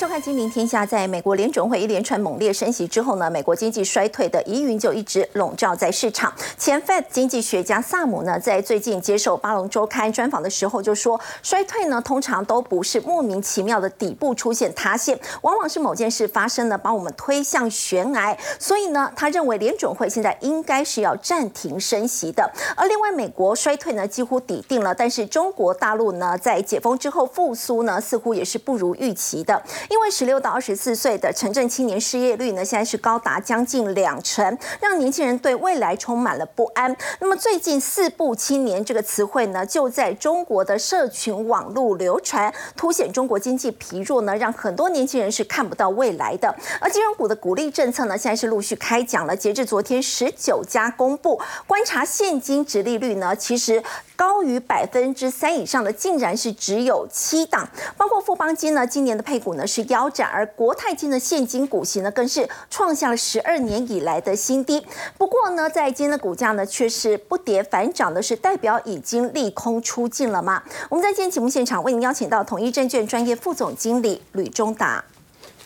收看《金明天下》。在美国联准会一连串猛烈升息之后呢，美国经济衰退的疑云就一直笼罩在市场。前 Fed 经济学家萨姆呢，在最近接受《巴隆周刊》专访的时候就说，衰退呢通常都不是莫名其妙的底部出现塌陷，往往是某件事发生了，把我们推向悬崖。所以呢，他认为联准会现在应该是要暂停升息的。而另外，美国衰退呢几乎抵定了，但是中国大陆呢在解封之后复苏呢，似乎也是不如预期的。因为十六到二十四岁的城镇青年失业率呢，现在是高达将近两成，让年轻人对未来充满了不安。那么最近“四不青年”这个词汇呢，就在中国的社群网络流传，凸显中国经济疲弱呢，让很多年轻人是看不到未来的。而金融股的鼓励政策呢，现在是陆续开讲了。截至昨天，十九家公布观察现金值利率呢，其实高于百分之三以上的，竟然是只有七档，包括富邦金呢，今年的配股呢是腰斩，而国泰金的现金股息呢更是创下了十二年以来的新低。不过呢，在今天的股价呢却是不跌反涨的，是代表已经利空出尽了吗？我们在今天节目现场为您邀请到统一证券专业副总经理吕中达，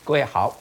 各位好，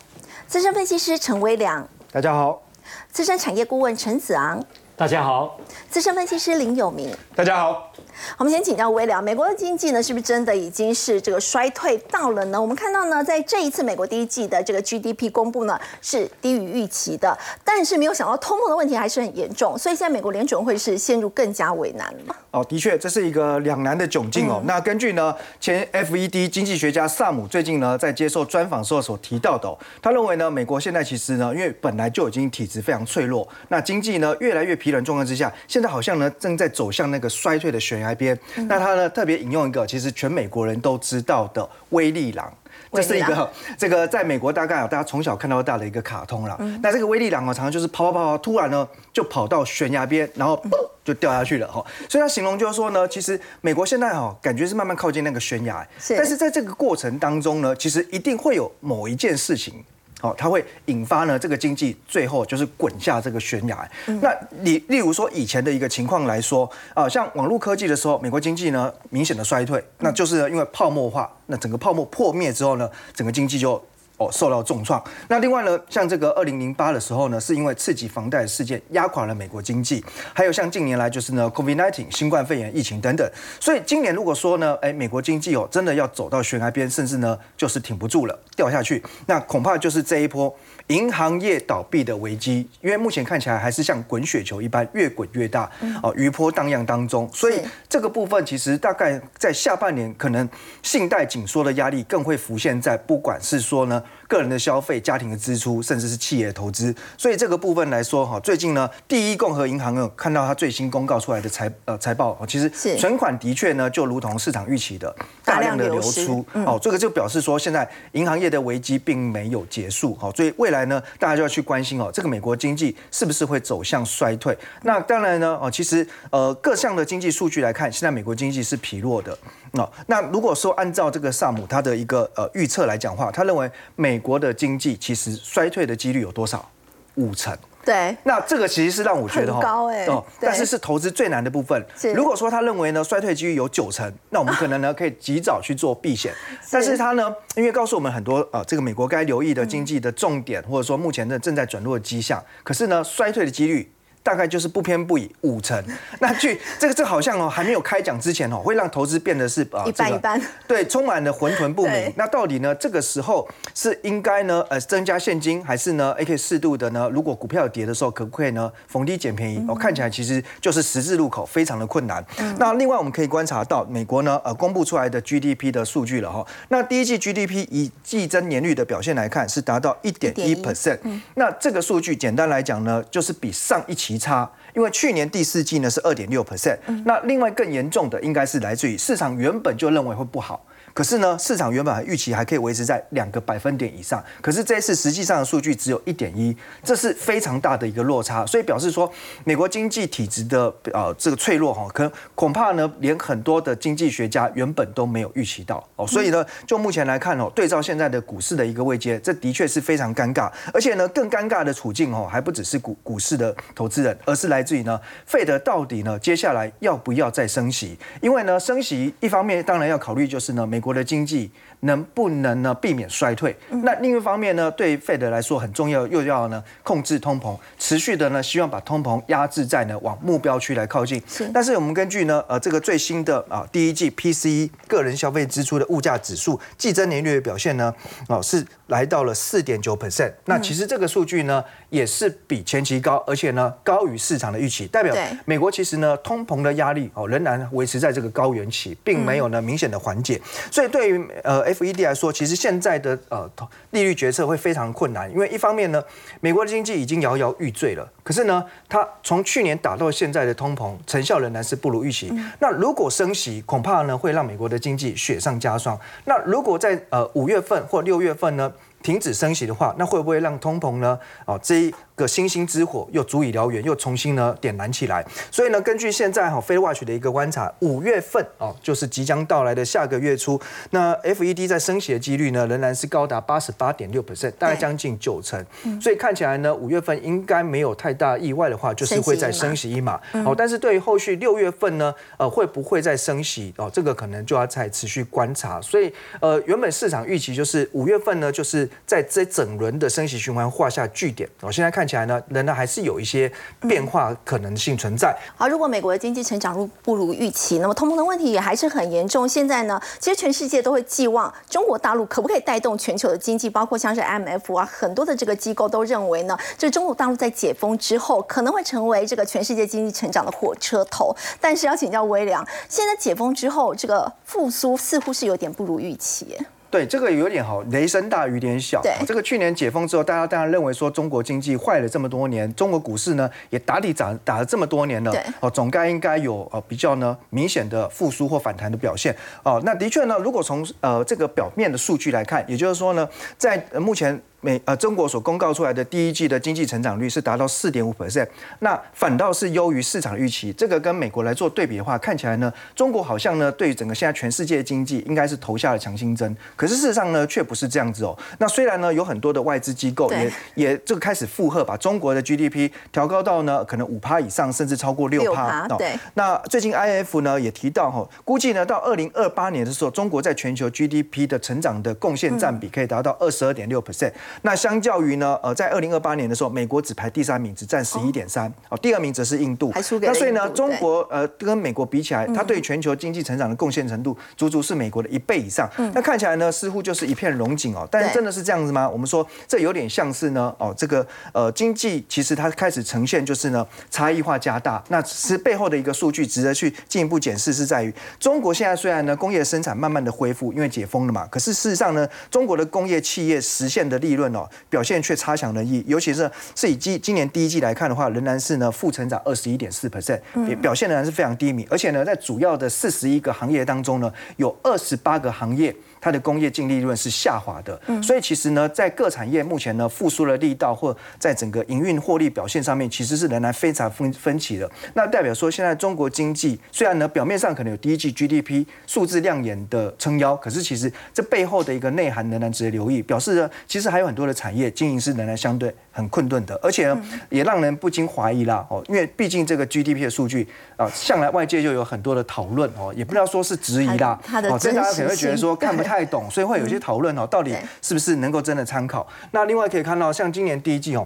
资深分析师陈威良，大家好，资深产业顾问陈子昂，大家好，资深分析师林有明。大家好。我们先请教微良，美国的经济呢，是不是真的已经是这个衰退到了呢？我们看到呢，在这一次美国第一季的这个 GDP 公布呢，是低于预期的，但是没有想到通膨的问题还是很严重，所以现在美国联准会是陷入更加为难了。哦，的确，这是一个两难的窘境哦。那根据呢前 FED 经济学家萨姆最近呢在接受专访时候所提到的，哦，他认为呢，美国现在其实呢，因为本来就已经体质非常脆弱，那经济呢越来越疲软状况之下，现在好像呢正在走向那个衰退的悬崖边。那他呢特别引用一个其实全美国人都知道的威利狼，这是一个这个在美国大概大家从小看到大的一个卡通了。那这个威力狼哦，常常就是跑跑跑跑，突然呢就跑到悬崖边，然后就掉下去了哈。所以他形容就是说呢，其实美国现在哈感觉是慢慢靠近那个悬崖，但是在这个过程当中呢，其实一定会有某一件事情。哦，它会引发呢这个经济最后就是滚下这个悬崖。那你例如说以前的一个情况来说，啊，像网络科技的时候，美国经济呢明显的衰退，那就是因为泡沫化，那整个泡沫破灭之后呢，整个经济就。哦，受到重创。那另外呢，像这个二零零八的时候呢，是因为刺激房贷事件压垮了美国经济。还有像近年来就是呢，COVID-19 新冠肺炎疫情等等。所以今年如果说呢，哎，美国经济哦，真的要走到悬崖边，甚至呢，就是挺不住了，掉下去，那恐怕就是这一波银行业倒闭的危机。因为目前看起来还是像滚雪球一般，越滚越大，哦，余波荡漾当中。所以这个部分其实大概在下半年，可能信贷紧缩的压力更会浮现在，不管是说呢。个人的消费、家庭的支出，甚至是企业的投资，所以这个部分来说，哈，最近呢，第一共和银行有看到它最新公告出来的财呃财报，其实存款的确呢，就如同市场预期的大量的流出，哦，这个就表示说，现在银行业的危机并没有结束，好，所以未来呢，大家就要去关心哦，这个美国经济是不是会走向衰退？那当然呢，哦，其实呃各项的经济数据来看，现在美国经济是疲弱的，那那如果说按照这个萨姆他的一个呃预测来讲话，他认为美国的经济其实衰退的几率有多少？五成。对。那这个其实是让我觉得哈高哎。哦。但是是投资最难的部分。如果说他认为呢衰退几率有九成，那我们可能呢可以及早去做避险。但是他呢，因为告诉我们很多呃这个美国该留意的经济的重点，或者说目前的正在转弱的迹象。可是呢，衰退的几率。大概就是不偏不倚五成，那据这个这好像哦还没有开奖之前哦，会让投资变得是呃一般一般，对，充满了浑沌不明。那到底呢这个时候是应该呢呃增加现金，还是呢 A K 适度的呢？如果股票跌的时候，可不可以呢逢低捡便宜？哦，看起来其实就是十字路口，非常的困难。那另外我们可以观察到美国呢呃公布出来的 GDP 的数据了哈。那第一季 GDP 以季增年率的表现来看，是达到一点一 percent。那这个数据简单来讲呢，就是比上一期。差，因为去年第四季呢是二点六 percent，那另外更严重的应该是来自于市场原本就认为会不好。可是呢，市场原本预期还可以维持在两个百分点以上，可是这一次实际上的数据只有一点一，这是非常大的一个落差，所以表示说美国经济体质的呃这个脆弱哈，可恐怕呢连很多的经济学家原本都没有预期到哦，所以呢就目前来看哦，对照现在的股市的一个位阶，这的确是非常尴尬，而且呢更尴尬的处境哦，还不只是股股市的投资人，而是来自于呢费德到底呢接下来要不要再升息？因为呢升息一方面当然要考虑就是呢美。国的经济能不能呢避免衰退？那另一方面呢，对 Fed 来说很重要，又要呢控制通膨，持续的呢希望把通膨压制在呢往目标区来靠近。是但是我们根据呢呃这个最新的啊第一季 PCE 个人消费支出的物价指数季增年率的表现呢，哦是来到了四点九 percent。那其实这个数据呢也是比前期高，而且呢高于市场的预期，代表美国其实呢通膨的压力哦仍然维持在这个高原期，并没有呢明显的缓解。所以对于呃 FED 来说，其实现在的呃利率决策会非常困难，因为一方面呢，美国的经济已经摇摇欲坠了，可是呢，它从去年打到现在的通膨成效仍然是不如预期。那如果升息，恐怕呢会让美国的经济雪上加霜。那如果在呃五月份或六月份呢停止升息的话，那会不会让通膨呢？哦，这一个星星之火又足以燎原，又重新呢点燃起来。所以呢，根据现在哈 Fed Watch 的一个观察，五月份哦，就是即将到来的下个月初，那 FED 在升息的几率呢，仍然是高达八十八点六 percent，大概将近九成。所以看起来呢，五月份应该没有太大意外的话，就是会再升息一码。哦，但是对于后续六月份呢，呃，会不会再升息？哦，这个可能就要再持续观察。所以呃，原本市场预期就是五月份呢，就是在这整轮的升息循环画下句点。哦，现在看。看起来呢，仍然还是有一些变化可能性存在。好，如果美国的经济成长不如预期，那么通膨的问题也还是很严重。现在呢，其实全世界都会寄望中国大陆可不可以带动全球的经济，包括像是 IMF 啊，很多的这个机构都认为呢，这中国大陆在解封之后可能会成为这个全世界经济成长的火车头。但是要请教微良，现在解封之后，这个复苏似乎是有点不如预期。对，这个有点好，雷声大雨点小。这个去年解封之后，大家当然认为说中国经济坏了这么多年，中国股市呢也打底涨打了这么多年了，哦，总该应该有呃比较呢明显的复苏或反弹的表现。哦，那的确呢，如果从呃这个表面的数据来看，也就是说呢，在目前。美呃，中国所公告出来的第一季的经济成长率是达到四点五 percent，那反倒是优于市场预期。这个跟美国来做对比的话，看起来呢，中国好像呢对整个现在全世界经济应该是投下了强心针。可是事实上呢，却不是这样子哦。那虽然呢有很多的外资机构也也这个开始附和，把中国的 GDP 调高到呢可能五趴以上，甚至超过六趴。对。那最近 IF 呢也提到哈，估计呢到二零二八年的时候，中国在全球 GDP 的成长的贡献占比可以达到二十二点六 percent。那相较于呢，呃，在二零二八年的时候，美国只排第三名，只占十一点三，哦，第二名则是印度，那所以呢，中国呃跟美国比起来，它对全球经济成长的贡献程度，足足是美国的一倍以上。那看起来呢，似乎就是一片荣景哦，但是真的是这样子吗？我们说这有点像是呢，哦，这个呃经济其实它开始呈现就是呢差异化加大，那是背后的一个数据值得去进一步检视，是在于中国现在虽然呢工业生产慢慢的恢复，因为解封了嘛，可是事实上呢，中国的工业企业实现的利润哦。表现却差强人意，尤其是是以今今年第一季来看的话，仍然是呢负成长二十一点四 percent，表现仍然是非常低迷，而且呢，在主要的四十一个行业当中呢，有二十八个行业。它的工业净利润是下滑的，所以其实呢，在各产业目前呢复苏的力道，或在整个营运获利表现上面，其实是仍然非常分分歧的。那代表说，现在中国经济虽然呢表面上可能有第一季 GDP 数字亮眼的撑腰，可是其实这背后的一个内涵仍然值得留意，表示呢，其实还有很多的产业经营是仍然相对很困顿的，而且呢，也让人不禁怀疑啦哦，因为毕竟这个 GDP 的数据啊，向来外界就有很多的讨论哦，也不知道说是质疑啦，哦，所以大家可能会觉得说看不太。太懂，所以会有些讨论哦，到底是不是能够真的参考？那另外可以看到，像今年第一季哦。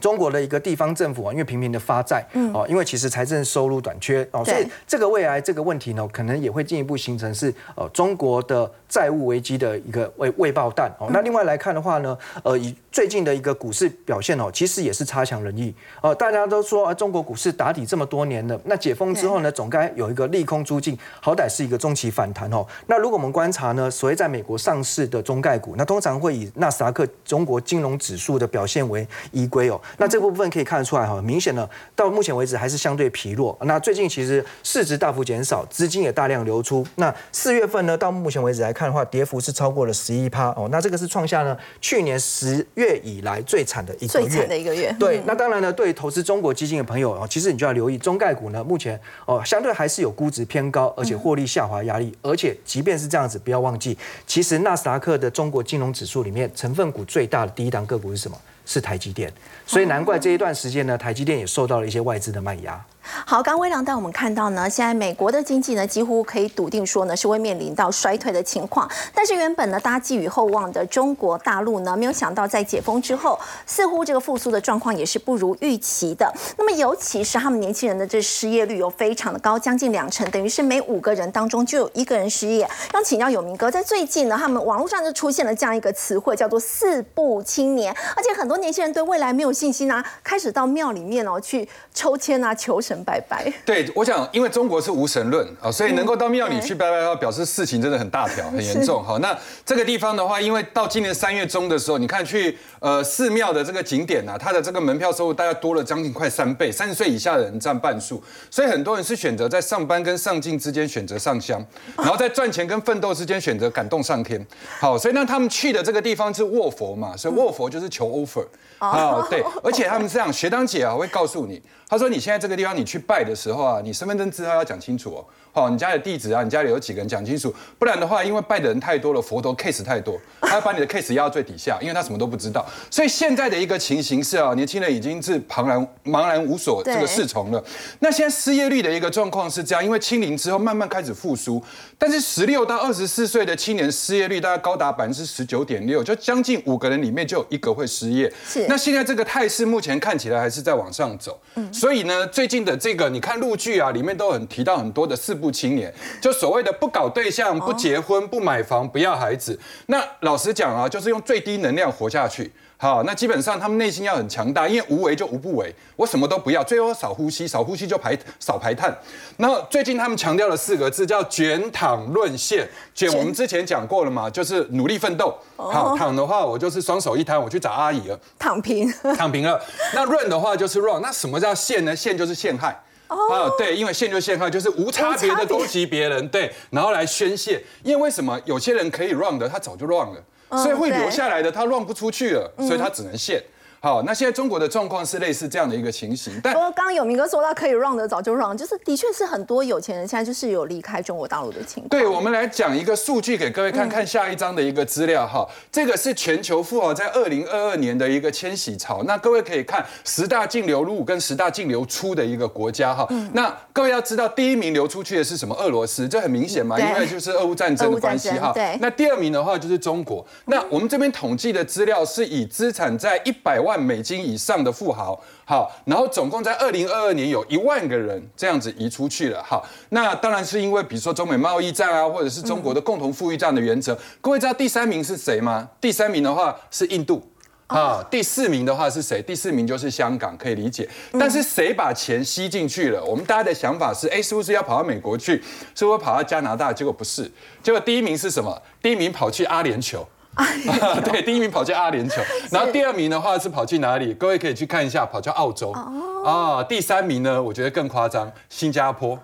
中国的一个地方政府啊，因为频频的发债，哦，因为其实财政收入短缺哦，所以这个未来这个问题呢，可能也会进一步形成是呃中国的债务危机的一个未未爆弹哦。那另外来看的话呢，呃，以最近的一个股市表现哦，其实也是差强人意哦。大家都说啊，中国股市打底这么多年了，那解封之后呢，总该有一个利空出尽，好歹是一个中期反弹哦。那如果我们观察呢，所谓在美国上市的中概股，那通常会以纳斯达克中国金融指数的表现为依归哦。那这部分可以看得出来哈，明显的到目前为止还是相对疲弱。那最近其实市值大幅减少，资金也大量流出。那四月份呢，到目前为止来看的话，跌幅是超过了十一趴哦。那这个是创下呢去年十月以来最惨的一个月。最惨的一个月。对，那当然呢，对投资中国基金的朋友哦，其实你就要留意中概股呢，目前哦相对还是有估值偏高，而且获利下滑压力。而且即便是这样子，不要忘记，其实纳斯达克的中国金融指数里面成分股最大的第一档个股是什么？是台积电，所以难怪这一段时间呢，台积电也受到了一些外资的卖压。好，刚微良带我们看到呢，现在美国的经济呢，几乎可以笃定说呢，是会面临到衰退的情况。但是原本呢，大家寄予厚望的中国大陆呢，没有想到在解封之后，似乎这个复苏的状况也是不如预期的。那么尤其是他们年轻人的这失业率有非常的高，将近两成，等于是每五个人当中就有一个人失业。要请教有明哥，在最近呢，他们网络上就出现了这样一个词汇，叫做“四不青年”，而且很多年轻人对未来没有信心啊，开始到庙里面哦去抽签啊求神。拜拜。对，我想，因为中国是无神论啊，所以能够到庙里去拜拜的话，表示事情真的很大条、很严重。好，那这个地方的话，因为到今年三月中的时候，你看去呃寺庙的这个景点啊，它的这个门票收入大概多了将近快三倍，三十岁以下的人占半数，所以很多人是选择在上班跟上进之间选择上香，然后在赚钱跟奋斗之间选择感动上天。好，所以那他们去的这个地方是卧佛嘛，所以卧佛就是求 offer 啊，对，而且他们这样，学长姐啊会告诉你。他说：“你现在这个地方，你去拜的时候啊，你身份证字号要讲清楚哦。好，你家的地址啊，你家里有几个人讲清楚，不然的话，因为拜的人太多了，佛陀 case 太多，他要把你的 case 压到最底下，因为他什么都不知道。所以现在的一个情形是啊，年轻人已经是茫然茫然无所这个适从了。那现在失业率的一个状况是这样，因为清零之后慢慢开始复苏，但是十六到二十四岁的青年失业率大概高达百分之十九点六，就将近五个人里面就有一个会失业。是。那现在这个态势目前看起来还是在往上走。嗯。所以呢，最近的这个你看陆剧啊，里面都很提到很多的四部青年。就所谓的不搞对象、不结婚、不买房、不要孩子，那老实讲啊，就是用最低能量活下去。好，那基本上他们内心要很强大，因为无为就无不为，我什么都不要，最后少呼吸，少呼吸就排少排碳。那最近他们强调了四个字，叫卷躺论线。卷我们之前讲过了嘛，就是努力奋斗。好，躺的话我就是双手一摊，我去找阿姨了。躺平，躺平了。那润的话就是 run，那什么叫陷呢？陷就是陷害。啊，对，因为限就陷害，就是无差别的攻击别人，对，然后来宣泄。因为为什么有些人可以 run 的，他早就 run 了，所以会留下来的，他 run 不出去了，所以他只能陷。好，那现在中国的状况是类似这样的一个情形。但刚刚有明哥说到可以 run 的早就 run，就是的确是很多有钱人现在就是有离开中国大陆的情况。对，我们来讲一个数据给各位看看下一张的一个资料哈，这个是全球富豪在二零二二年的一个迁徙潮。那各位可以看十大净流入跟十大净流出的一个国家哈。那各位要知道第一名流出去的是什么？俄罗斯，这很明显嘛，因为就是俄乌战争的关系哈。对。那第二名的话就是中国。那我们这边统计的资料是以资产在一百万美金以上。的富豪，好，然后总共在二零二二年有一万个人这样子移出去了，好，那当然是因为比如说中美贸易战啊，或者是中国的共同富裕这样的原则。各位知道第三名是谁吗？第三名的话是印度，啊，第四名的话是谁？第四名就是香港，可以理解。但是谁把钱吸进去了？我们大家的想法是，哎，是不是要跑到美国去？是不是跑到加拿大？结果不是，结果第一名是什么？第一名跑去阿联酋。对，第一名跑去阿联酋，然后第二名的话是跑去哪里？各位可以去看一下，跑去澳洲。哦，啊，第三名呢，我觉得更夸张，新加坡。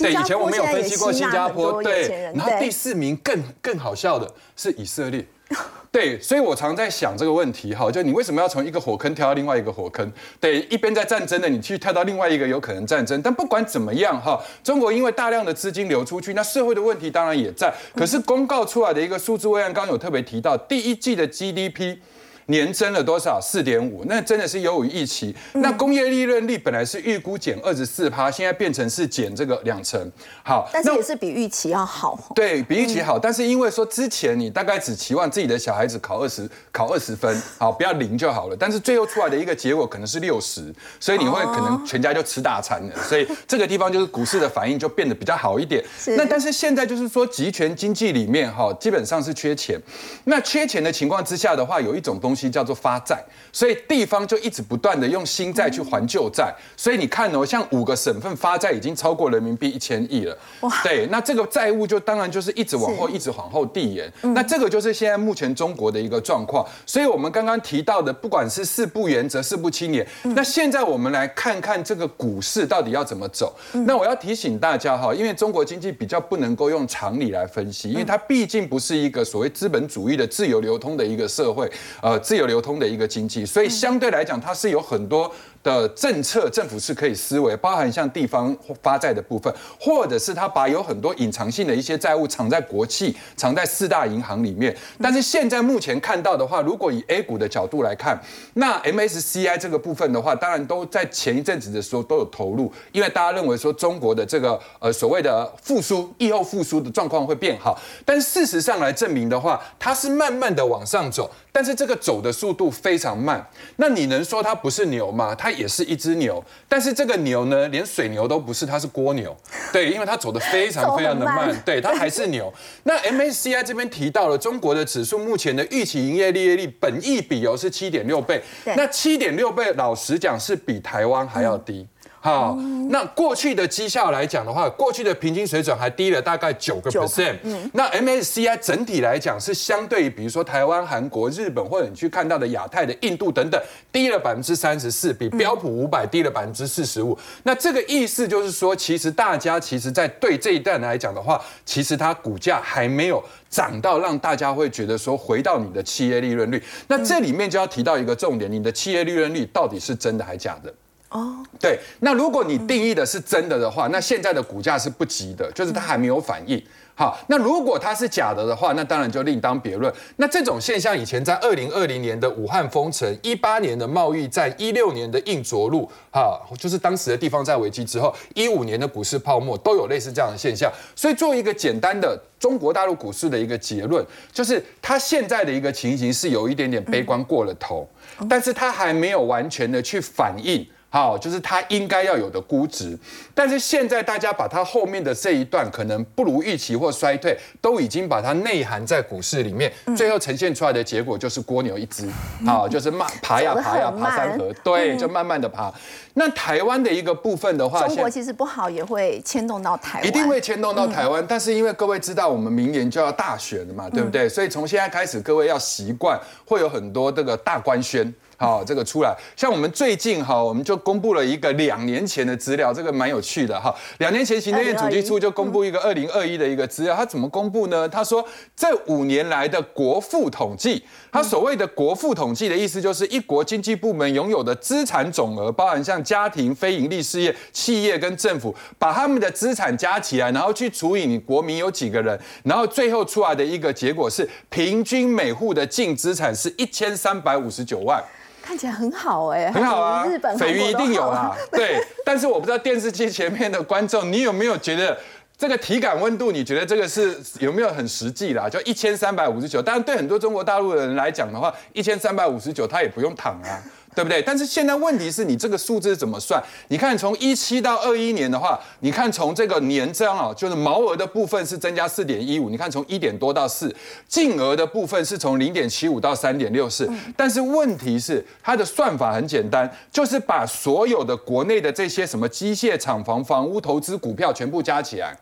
对，以前我们有分析过新加坡，对。然后第四名更更好笑的是以色列。对，所以我常在想这个问题哈，就你为什么要从一个火坑跳到另外一个火坑？对，一边在战争的，你去跳到另外一个有可能战争。但不管怎么样哈，中国因为大量的资金流出去，那社会的问题当然也在。可是公告出来的一个数字，魏安刚有特别提到，第一季的 GDP。年增了多少？四点五，那真的是优于预期。那工业利润率本来是预估减二十四趴，现在变成是减这个两成。好，但是也是比预期要好。对比预期好，但是因为说之前你大概只期望自己的小孩子考二十考二十分，好不要零就好了。但是最后出来的一个结果可能是六十，所以你会可能全家就吃大餐了。所以这个地方就是股市的反应就变得比较好一点。那但是现在就是说集权经济里面哈，基本上是缺钱。那缺钱的情况之下的话，有一种东。东西叫做发债，所以地方就一直不断的用新债去还旧债，所以你看哦，像五个省份发债已经超过人民币一千亿了。哇，对，那这个债务就当然就是一直往后，一直往后递延。那这个就是现在目前中国的一个状况。所以我们刚刚提到的，不管是四不原则、四不青年，那现在我们来看看这个股市到底要怎么走。那我要提醒大家哈，因为中国经济比较不能够用常理来分析，因为它毕竟不是一个所谓资本主义的自由流通的一个社会，呃。自由流通的一个经济，所以相对来讲，它是有很多的政策，政府是可以思维，包含像地方发债的部分，或者是他把有很多隐藏性的一些债务藏在国企、藏在四大银行里面。但是现在目前看到的话，如果以 A 股的角度来看，那 MSCI 这个部分的话，当然都在前一阵子的时候都有投入，因为大家认为说中国的这个呃所谓的复苏、疫后复苏的状况会变好。但事实上来证明的话，它是慢慢的往上走，但是这个走的速度非常慢。那你能说它不是牛吗？它也是一只牛，但是这个牛呢，连水牛都不是，它是蜗牛。对，因为它走的非常 非常的慢，对，它还是牛。那 MACI 这边提到了中国的指数目前的预期营业利率本益比哦是七点六倍，那七点六倍老实讲是比台湾还要低。好，那过去的绩效来讲的话，过去的平均水准还低了大概九个 percent。那 MSCI 整体来讲是相对于，比如说台湾、韩国、日本，或者你去看到的亚太的印度等等，低了百分之三十四，比标普五百低了百分之四十五。那这个意思就是说，其实大家其实在对这一段来讲的话，其实它股价还没有涨到让大家会觉得说回到你的企业利润率。那这里面就要提到一个重点，你的企业利润率到底是真的还假的？哦，对，那如果你定义的是真的的话，那现在的股价是不急的，就是它还没有反应。好，那如果它是假的的话，那当然就另当别论。那这种现象以前在二零二零年的武汉封城、一八年的贸易战、一六年的硬着陆，哈，就是当时的地方债危机之后，一五年的股市泡沫都有类似这样的现象。所以做一个简单的中国大陆股市的一个结论，就是它现在的一个情形是有一点点悲观过了头，但是它还没有完全的去反映。好，就是它应该要有的估值，但是现在大家把它后面的这一段可能不如预期或衰退，都已经把它内涵在股市里面，最后呈现出来的结果就是蜗牛一只，好，就是慢 爬呀爬呀爬山河，对，就慢慢的爬。那台湾的一个部分的话，中国其实不好也会牵动到台湾，一定会牵动到台湾，但是因为各位知道我们明年就要大选了嘛，对不对？所以从现在开始，各位要习惯会有很多这个大官宣。好，这个出来，像我们最近哈，我们就公布了一个两年前的资料，这个蛮有趣的哈。两年前行政院主计处就公布一个二零二一的一个资料，他怎么公布呢？他说这五年来的国富统计，他所谓的国富统计的意思就是一国经济部门拥有的资产总额，包含像家庭、非营利事业、企业跟政府，把他们的资产加起来，然后去除以你国民有几个人，然后最后出来的一个结果是，平均每户的净资产是一千三百五十九万。看起来很好哎，很好啊，日本鲱鱼一定有啦。对，但是我不知道电视机前面的观众，你有没有觉得这个体感温度？你觉得这个是有没有很实际啦？就一千三百五十九，但是对很多中国大陆的人来讲的话，一千三百五十九他也不用躺啊。对不对？但是现在问题是你这个数字怎么算？你看从一七到二一年的话，你看从这个年增啊，就是毛额的部分是增加四点一五，你看从一点多到四，净额的部分是从零点七五到三点六四。但是问题是它的算法很简单，就是把所有的国内的这些什么机械厂房、房屋投资、股票全部加起来。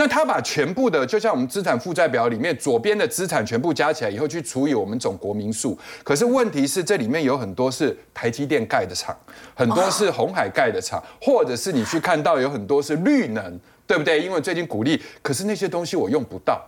那他把全部的，就像我们资产负债表里面左边的资产全部加起来以后，去除以我们总国民数。可是问题是，这里面有很多是台积电盖的厂，很多是红海盖的厂，或者是你去看到有很多是绿能，对不对？因为最近鼓励，可是那些东西我用不到。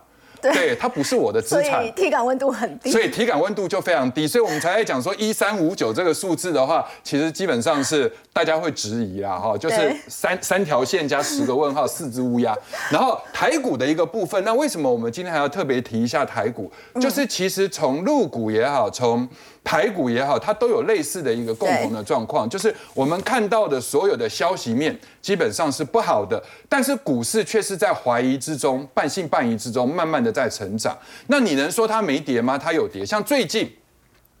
对，它不是我的资产，所以体感温度很低，所以体感温度就非常低，所以我们才在讲说一三五九这个数字的话，其实基本上是大家会质疑啦，哈，就是三三条线加十个 问号，四只乌鸦。然后台股的一个部分，那为什么我们今天还要特别提一下台股？就是其实从入股也好，从排骨也好，它都有类似的一个共同的状况，就是我们看到的所有的消息面基本上是不好的，但是股市却是在怀疑之中、半信半疑之中，慢慢的在成长。那你能说它没跌吗？它有跌，像最近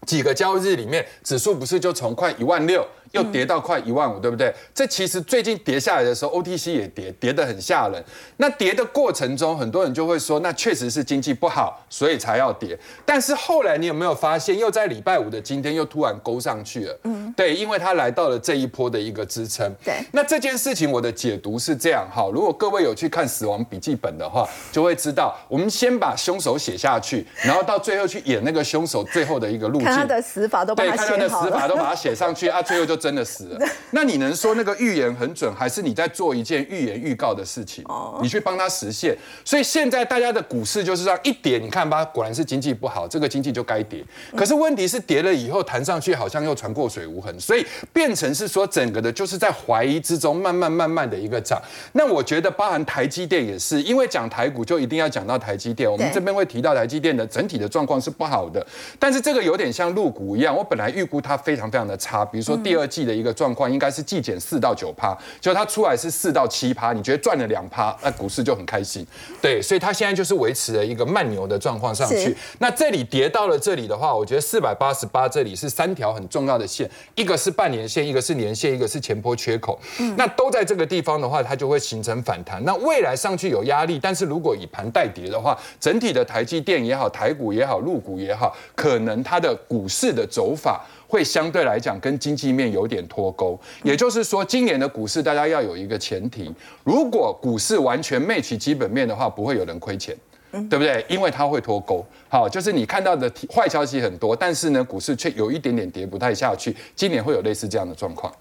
几个交易日里面，指数不是就从快一万六。又跌到快一万五，对不对？这其实最近跌下来的时候，OTC 也跌，跌得很吓人。那跌的过程中，很多人就会说，那确实是经济不好，所以才要跌。但是后来你有没有发现，又在礼拜五的今天又突然勾上去了？嗯，对，因为它来到了这一波的一个支撑。对，那这件事情我的解读是这样哈，如果各位有去看《死亡笔记本》的话，就会知道，我们先把凶手写下去，然后到最后去演那个凶手最后的一个路径。看他的死法都把对，看他的死法都把它写上去啊，最后就。真的死了。那你能说那个预言很准，还是你在做一件预言预告的事情？你去帮他实现。所以现在大家的股市就是让一跌，你看吧，果然是经济不好，这个经济就该跌。可是问题是跌了以后弹上去，好像又船过水无痕，所以变成是说整个的就是在怀疑之中慢慢慢慢的一个涨。那我觉得包含台积电也是，因为讲台股就一定要讲到台积电，我们这边会提到台积电的整体的状况是不好的，但是这个有点像入股一样，我本来预估它非常非常的差，比如说第二季的一个状况应该是季减四到九趴，就它出来是四到七趴，你觉得赚了两趴，那股市就很开心，对，所以它现在就是维持了一个慢牛的状况上去。那这里跌到了这里的话，我觉得四百八十八这里是三条很重要的线，一个是半年线，一个是年线，一个是前坡缺口，那都在这个地方的话，它就会形成反弹。那未来上去有压力，但是如果以盘带跌的话，整体的台积电也好，台股也好，陆股也好，可能它的股市的走法会相对来讲跟经济面有点脱钩。也就是说，今年的股市大家要有一个前提，如果股市完全 match 基本面的话，不会有人亏钱。对不对？因为它会脱钩。好，就是你看到的坏消息很多，但是呢，股市却有一点点跌不太下去。今年会有类似这样的状况。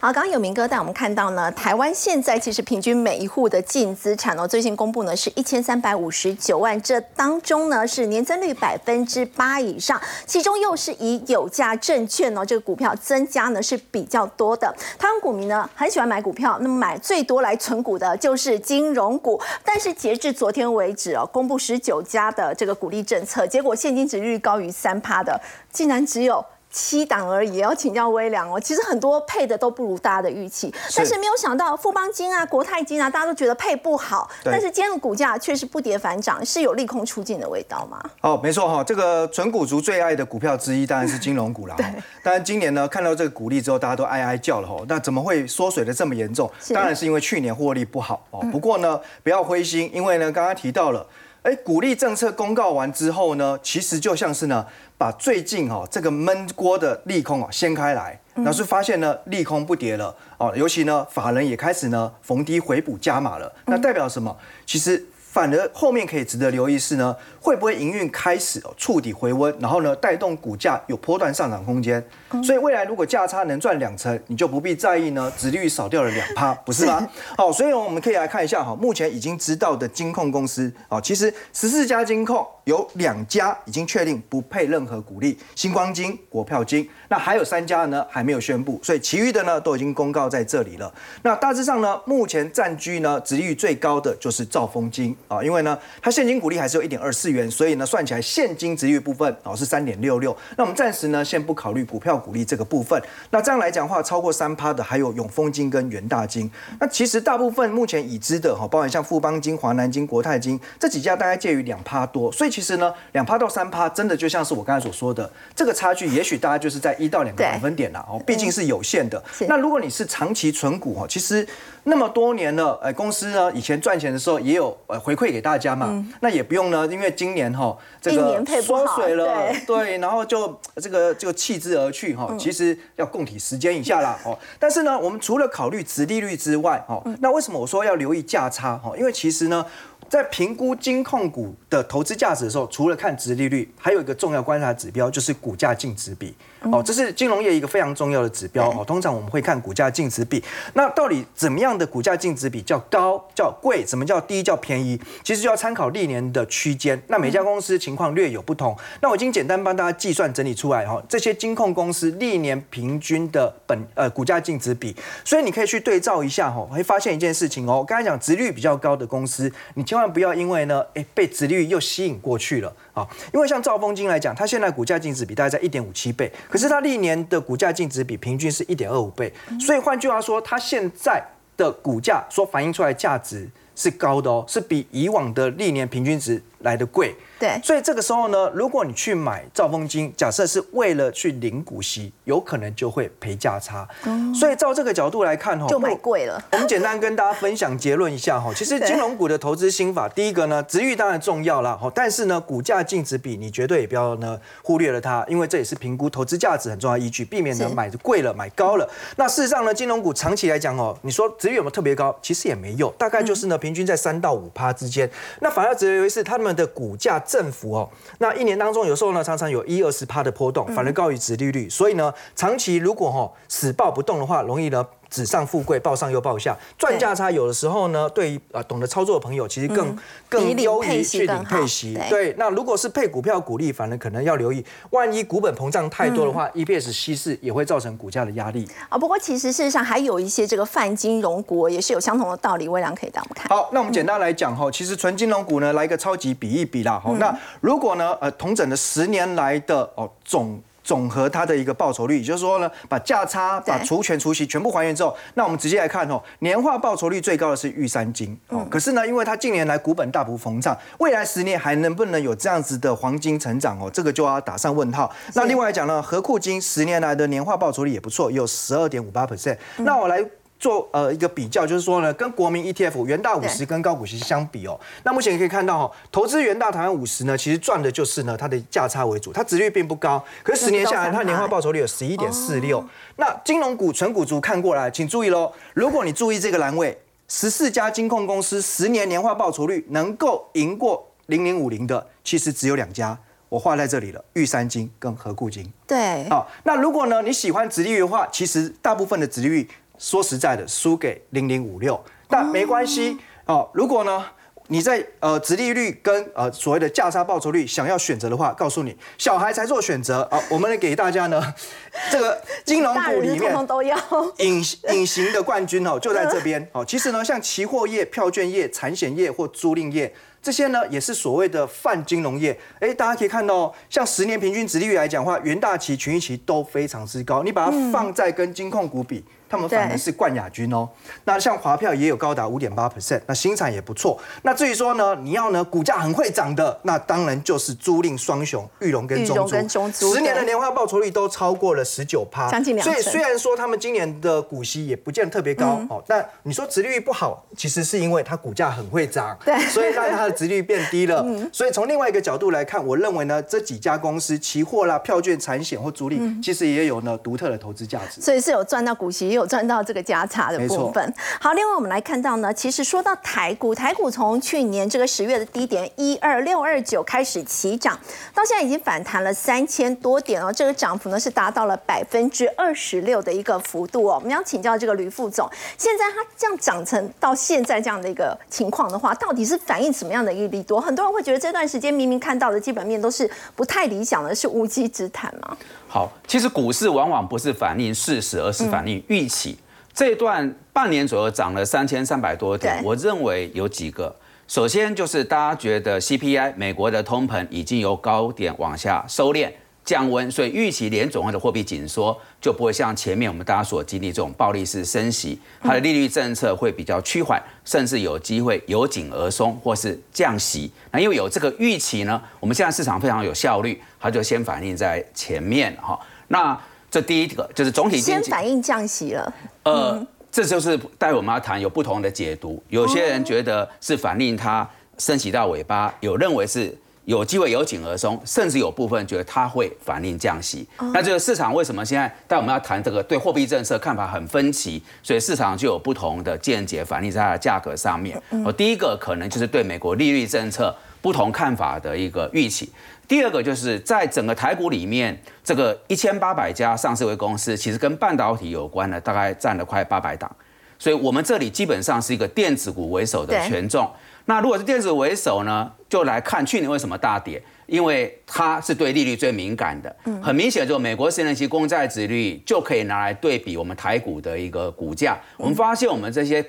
好，刚刚有明哥带我们看到呢，台湾现在其实平均每一户的净资产哦，最近公布呢是一千三百五十九万，这当中呢是年增率百分之八以上，其中又是以有价证券哦这个股票增加呢是比较多的。台湾股民呢很喜欢买股票，那么买最多来存股的就是金融股，但是截至昨天为止哦，公布十九家的这个鼓励政策，结果现金值率高于三趴的，竟然只有。七档而已，要请教微良哦。其实很多配的都不如大家的预期，但是没有想到富邦金啊、国泰金啊，大家都觉得配不好，但是今天的股价却是不跌反涨，是有利空出尽的味道吗？哦，没错哈，这个纯股族最爱的股票之一当然是金融股了。对，当然今年呢看到这个股利之后，大家都哀哀叫了哈。那怎么会缩水的这么严重？当然是因为去年获利不好哦。不过呢，不要灰心，因为呢刚刚提到了。哎，鼓励政策公告完之后呢，其实就像是呢，把最近哦这个闷锅的利空啊掀开来，然后是发现呢利空不跌了哦，尤其呢法人也开始呢逢低回补加码了，那代表什么？其实反而后面可以值得留意是呢。会不会营运开始触底回温，然后呢带动股价有波段上涨空间？所以未来如果价差能赚两成，你就不必在意呢，殖利率少掉了两趴，不是吗？好，所以我们可以来看一下哈，目前已经知道的金控公司啊，其实十四家金控有两家已经确定不配任何股利，星光金、国票金，那还有三家呢还没有宣布，所以其余的呢都已经公告在这里了。那大致上呢，目前占据呢殖利率最高的就是兆丰金啊，因为呢它现金股利还是有一点二四元。所以呢，算起来现金值域部分哦是三点六六。那我们暂时呢先不考虑股票股利这个部分。那这样来讲话，超过三趴的还有永丰金跟元大金。那其实大部分目前已知的哈，包含像富邦金、华南金、国泰金这几家，大概介于两趴多。所以其实呢，两趴到三趴，真的就像是我刚才所说的，这个差距也许大家就是在一到两个百分点啦。哦，毕竟是有限的。那如果你是长期存股哦，其实那么多年了，哎，公司呢以前赚钱的时候也有呃回馈给大家嘛。那也不用呢，因为今年哈，这个缩水了，对，然后就这个就弃之而去哈。其实要共体时间一下啦，哦。但是呢，我们除了考虑值利率之外，哦，那为什么我说要留意价差？哈，因为其实呢。在评估金控股的投资价值的时候，除了看值利率，还有一个重要观察指标就是股价净值比。哦，这是金融业一个非常重要的指标。哦，通常我们会看股价净值比。那到底怎么样的股价净值比较高、叫贵？什么叫低、叫便宜？其实就要参考历年的区间。那每家公司情况略有不同。那我已经简单帮大家计算整理出来哈，这些金控公司历年平均的本呃股价净值比。所以你可以去对照一下哈，会发现一件事情哦。刚才讲值率比较高的公司，你千万不要因为呢，哎，被殖利率又吸引过去了啊。因为像兆丰金来讲，它现在股价净值比大概在一点五七倍，可是它历年的股价净值比平均是一点二五倍，所以换句话说，它现在的股价所反映出来价值是高的哦，是比以往的历年平均值来的贵。对，所以这个时候呢，如果你去买兆丰金，假设是为了去领股息，有可能就会赔价差。所以照这个角度来看，哈，就买贵了。我们简单跟大家分享结论一下哈，其实金融股的投资心法，第一个呢，值域当然重要啦，哈，但是呢，股价净值比你绝对也不要呢忽略了它，因为这也是评估投资价值很重要依据，避免呢买贵了买高了。那事实上呢，金融股长期来讲哦，你说值域有没有特别高？其实也没有，大概就是呢平均在三到五趴之间。那反而值得留意是他们的股价振幅哦，那一年当中有时候呢常常有一二十趴的波动，反而高于值利率，所以呢长期如果哈死抱不动的话，容易呢。纸上富贵，报上又报下，赚价差有的时候呢，对于呃懂得操作的朋友，其实更更优于去领配息。对，那如果是配股票股利，反而可能要留意，万一股本膨胀太多的话，EPS 稀释也会造成股价的压力。啊，不过其实事实上还有一些这个泛金融股也是有相同的道理，微良可以带我们看。好，那我们简单来讲哈，其实纯金融股呢，来一个超级比一比啦。好，那如果呢，呃，同整的十年来的哦总。总和它的一个报酬率，也就是说呢，把价差、把除权除息全部还原之后，那我们直接来看哦，年化报酬率最高的是玉山金哦。可是呢，因为它近年来股本大幅膨胀，未来十年还能不能有这样子的黄金成长哦？这个就要打上问号。那另外来讲呢，和库金十年来的年化报酬率也不错，有十二点五八 percent。那我来。做呃一个比较，就是说呢，跟国民 ETF 元大五十跟高股息相比哦，那目前可以看到哈，投资元大台湾五十呢，其实赚的就是呢它的价差为主，它值率并不高，可是十年下来它年化报酬率有十一点四六。那金融股纯股族看过来，请注意喽，如果你注意这个栏位，十四家金控公司十年年化报酬率能够赢过零零五零的，其实只有两家，我画在这里了，玉山金跟和固金。对，好，那如果呢你喜欢直利率的话，其实大部分的直利率。说实在的，输给零零五六，但没关系哦。如果呢，你在呃，殖利率跟呃所谓的价差报酬率想要选择的话，告诉你，小孩才做选择啊。我们给大家呢，这个金融股里面都要隐隐形的冠军哦，就在这边哦。其实呢，像期货业、票券业、产险业或租赁业这些呢，也是所谓的泛金融业。哎，大家可以看到，像十年平均殖利率来讲的话，元大期、群益期都非常之高。你把它放在跟金控股比。他们反而是冠亚军哦。那像华票也有高达五点八 percent，那新产也不错。那至于说呢，你要呢股价很会涨的，那当然就是租赁双雄玉龙跟中租，十年的年化报酬率都超过了十九趴，将近两所以虽然说他们今年的股息也不见特别高哦，但你说殖利率不好，其实是因为它股价很会涨，对，所以让它的殖利率变低了。所以从另外一个角度来看，我认为呢，这几家公司期货啦、票券、产险或租赁，其实也有呢独特的投资价值。所以是有赚到股息。有赚到这个加差的部分。好，另外我们来看到呢，其实说到台股，台股从去年这个十月的低点一二六二九开始起涨，到现在已经反弹了三千多点哦，这个涨幅呢是达到了百分之二十六的一个幅度哦。我们要请教这个吕副总，现在它这样涨成到现在这样的一个情况的话，到底是反映什么样的一个利多？很多人会觉得这段时间明明看到的基本面都是不太理想的，是无稽之谈吗？好，其实股市往往不是反映事实，而是反映预期。这段半年左右涨了三千三百多点，我认为有几个。首先就是大家觉得 CPI 美国的通膨已经由高点往下收敛降温，所以预期联总会的货币紧缩就不会像前面我们大家所经历这种暴力式升息，它的利率政策会比较趋缓，甚至有机会由紧而松或是降息。那因为有这个预期呢，我们现在市场非常有效率。它就先反映在前面哈，那这第一个就是总体先反映降息了。呃，这就是待会我们要谈有不同的解读，有些人觉得是反映它升息到尾巴，有认为是有机会由紧而松，甚至有部分觉得它会反应降息。那这个市场为什么现在但我们要谈这个对货币政策看法很分歧，所以市场就有不同的见解反映在它的价格上面。哦，第一个可能就是对美国利率政策不同看法的一个预期。第二个就是在整个台股里面，这个一千八百家上市为公司，其实跟半导体有关的，大概占了快八百档。所以，我们这里基本上是一个电子股为首的权重。那如果是电子为首呢，就来看去年为什么大跌，因为它是对利率最敏感的。很明显，就美国十年期公债殖率就可以拿来对比我们台股的一个股价。我们发现，我们这些。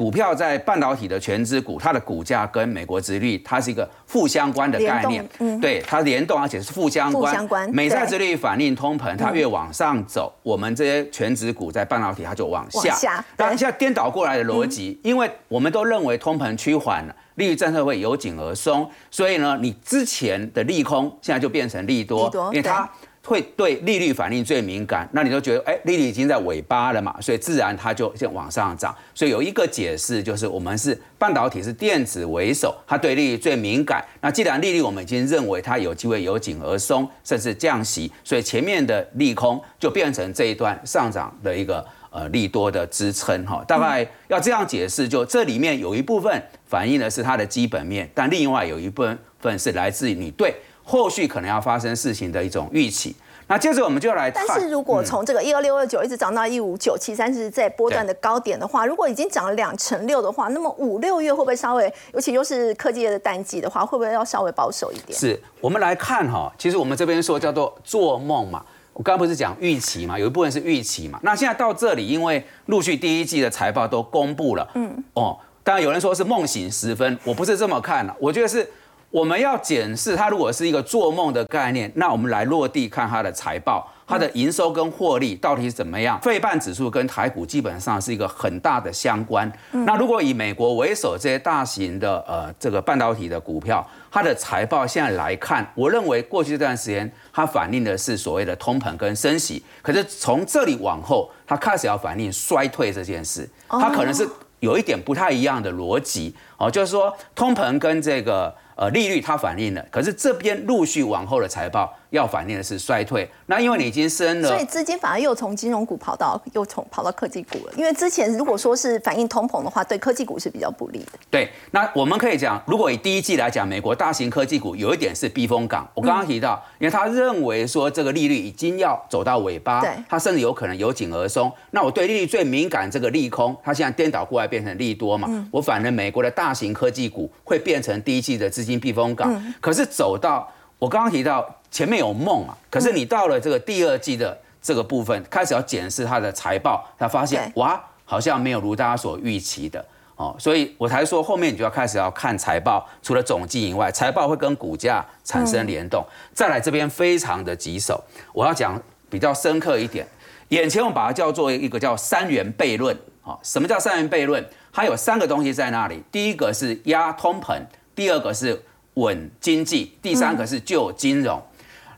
股票在半导体的全资股，它的股价跟美国殖率，它是一个负相关的概念。嗯，对，它联动，而且是负相关。相关。美债殖率反映通膨，它越往上走，我们这些全职股在半导体它就往下。下。当然，现在颠倒过来的逻辑，因为我们都认为通膨趋缓了，利率政策会由紧而松，所以呢，你之前的利空现在就变成利多，因为它。会对利率反应最敏感，那你就觉得，哎，利率已经在尾巴了嘛，所以自然它就先往上涨。所以有一个解释就是，我们是半导体是电子为首，它对利率最敏感。那既然利率我们已经认为它有机会由紧而松，甚至降息，所以前面的利空就变成这一段上涨的一个呃利多的支撑哈。大概要这样解释，就这里面有一部分反映的是它的基本面，但另外有一部分。是来自于你对后续可能要发生事情的一种预期。那接着我们就来看，但是如果从这个一二六二九一直涨到一五九七三，是在波段的高点的话，如果已经涨了两成六的话，那么五六月会不会稍微，尤其又是科技业的淡季的话，会不会要稍微保守一点？是我们来看哈，其实我们这边说叫做做梦嘛。我刚刚不是讲预期嘛，有一部分是预期嘛。那现在到这里，因为陆续第一季的财报都公布了，嗯，哦，当然有人说是梦醒时分，我不是这么看的，我觉得是。我们要检视它，如果是一个做梦的概念，那我们来落地看它的财报，它的营收跟获利到底是怎么样？费半指数跟台股基本上是一个很大的相关。那如果以美国为首这些大型的呃这个半导体的股票，它的财报现在来看，我认为过去这段时间它反映的是所谓的通膨跟升息，可是从这里往后，它开始要反映衰退这件事，它可能是有一点不太一样的逻辑哦，就是说通膨跟这个。呃，利率它反映了，可是这边陆续往后的财报。要反映的是衰退，那因为你已经升了，所以资金反而又从金融股跑到又从跑到科技股了。因为之前如果说是反映通膨的话，对科技股是比较不利的。对，那我们可以讲，如果以第一季来讲，美国大型科技股有一点是避风港。我刚刚提到，因为他认为说这个利率已经要走到尾巴，对，它甚至有可能由紧而松。那我对利率最敏感这个利空，它现在颠倒过来变成利多嘛？我反正美国的大型科技股会变成第一季的资金避风港。可是走到我刚刚提到。前面有梦嘛？可是你到了这个第二季的这个部分，开始要检视它的财报，他发现哇，好像没有如大家所预期的哦，所以我才说后面你就要开始要看财报，除了总计以外，财报会跟股价产生联动。再来这边非常的棘手，我要讲比较深刻一点。眼前我们把它叫做一个叫三元悖论啊。什么叫三元悖论？它有三个东西在那里，第一个是压通膨，第二个是稳经济，第三个是救金融。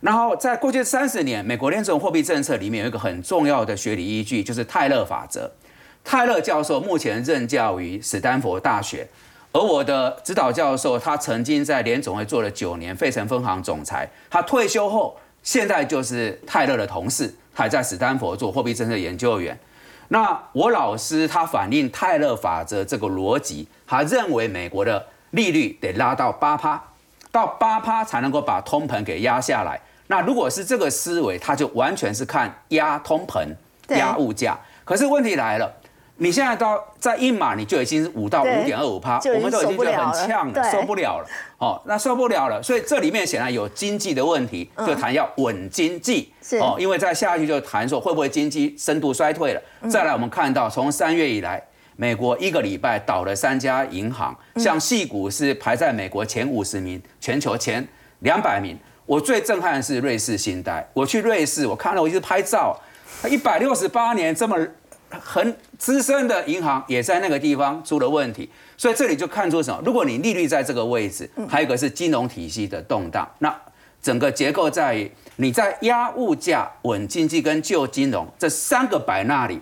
然后，在过去三十年，美国联总货币政策里面有一个很重要的学理依据，就是泰勒法则。泰勒教授目前任教于史丹佛大学，而我的指导教授他曾经在联总会做了九年费城分行总裁。他退休后，现在就是泰勒的同事，还在史丹佛做货币政策研究员。那我老师他反映泰勒法则这个逻辑，他认为美国的利率得拉到八趴，到八趴才能够把通膨给压下来。那如果是这个思维，它就完全是看压通膨、压物价。可是问题来了，你现在到在一码，你就已经是五到五点二五趴，我们都已经觉得很呛了，受不了了。哦，那受不了了，所以这里面显然有经济的问题，就谈要稳经济。哦，因为再下去就谈说会不会经济深度衰退了。再来，我们看到从三月以来，美国一个礼拜倒了三家银行，像细股是排在美国前五十名，全球前两百名。我最震撼的是瑞士信贷。我去瑞士，我看了，我一直拍照。一百六十八年这么很资深的银行，也在那个地方出了问题。所以这里就看出什么？如果你利率在这个位置，还有一个是金融体系的动荡。那整个结构在于你在压物价、稳经济跟救金融这三个摆那里。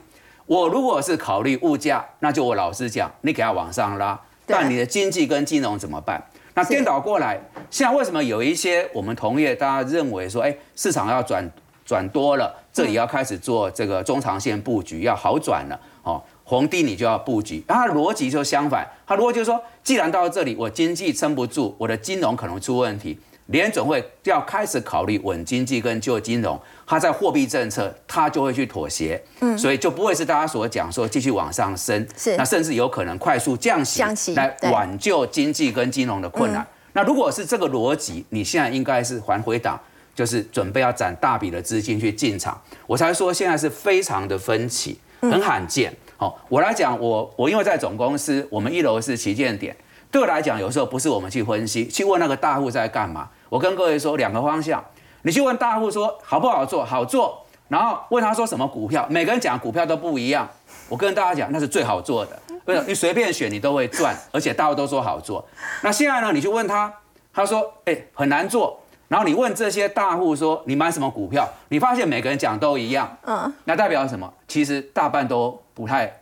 我如果是考虑物价，那就我老实讲，你给它往上拉。但你的经济跟金融怎么办？那颠倒过来，现在为什么有一些我们同业大家认为说，哎，市场要转转多了，这里要开始做这个中长线布局，要好转了，哦，红低你就要布局。它逻辑就相反，它逻辑就是说，既然到了这里，我经济撑不住，我的金融可能出问题，联总会要开始考虑稳经济跟救金融，它在货币政策它就会去妥协，嗯，所以就不会是大家所讲说继续往上升，是，那甚至有可能快速降息，降息来挽救经济跟金融的困难。那如果是这个逻辑，你现在应该是还回档，就是准备要攒大笔的资金去进场。我才说现在是非常的分歧，很罕见。好，我来讲，我我因为在总公司，我们一楼是旗舰点，对我来讲，有时候不是我们去分析，去问那个大户在干嘛。我跟各位说两个方向，你去问大户说好不好做，好做，然后问他说什么股票，每个人讲股票都不一样。我跟大家讲，那是最好做的。为什么？你随便选，你都会赚，而且大户都说好做。那现在呢？你去问他，他说：“哎，很难做。”然后你问这些大户说：“你买什么股票？”你发现每个人讲都一样。嗯。那代表什么？其实大半都不太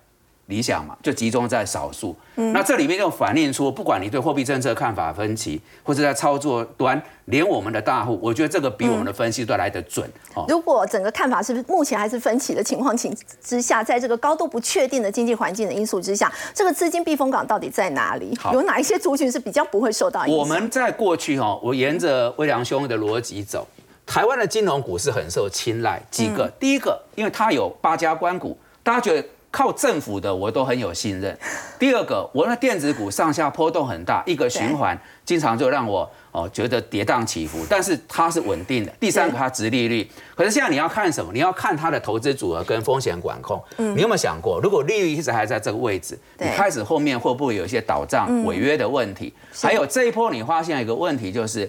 理想嘛，就集中在少数。嗯那这里面就反映出，不管你对货币政策看法分歧，或者在操作端，连我们的大户，我觉得这个比我们的分析都来得准。哦，如果整个看法是目前还是分歧的情况情之下，在这个高度不确定的经济环境的因素之下，这个资金避风港到底在哪里？有哪一些族群是比较不会受到影响？我们在过去哈，我沿着威良兄的逻辑走，台湾的金融股是很受青睐。几个，第一个，因为它有八家关股，大家觉得。靠政府的我都很有信任。第二个，我那电子股上下波动很大，一个循环经常就让我哦觉得跌宕起伏，但是它是稳定的。第三个，它值利率。可是现在你要看什么？你要看它的投资组合跟风险管控。嗯，你有没有想过，如果利率一直还在这个位置，你开始后面会不会有一些倒账违约的问题？还有这一波你发现一个问题就是。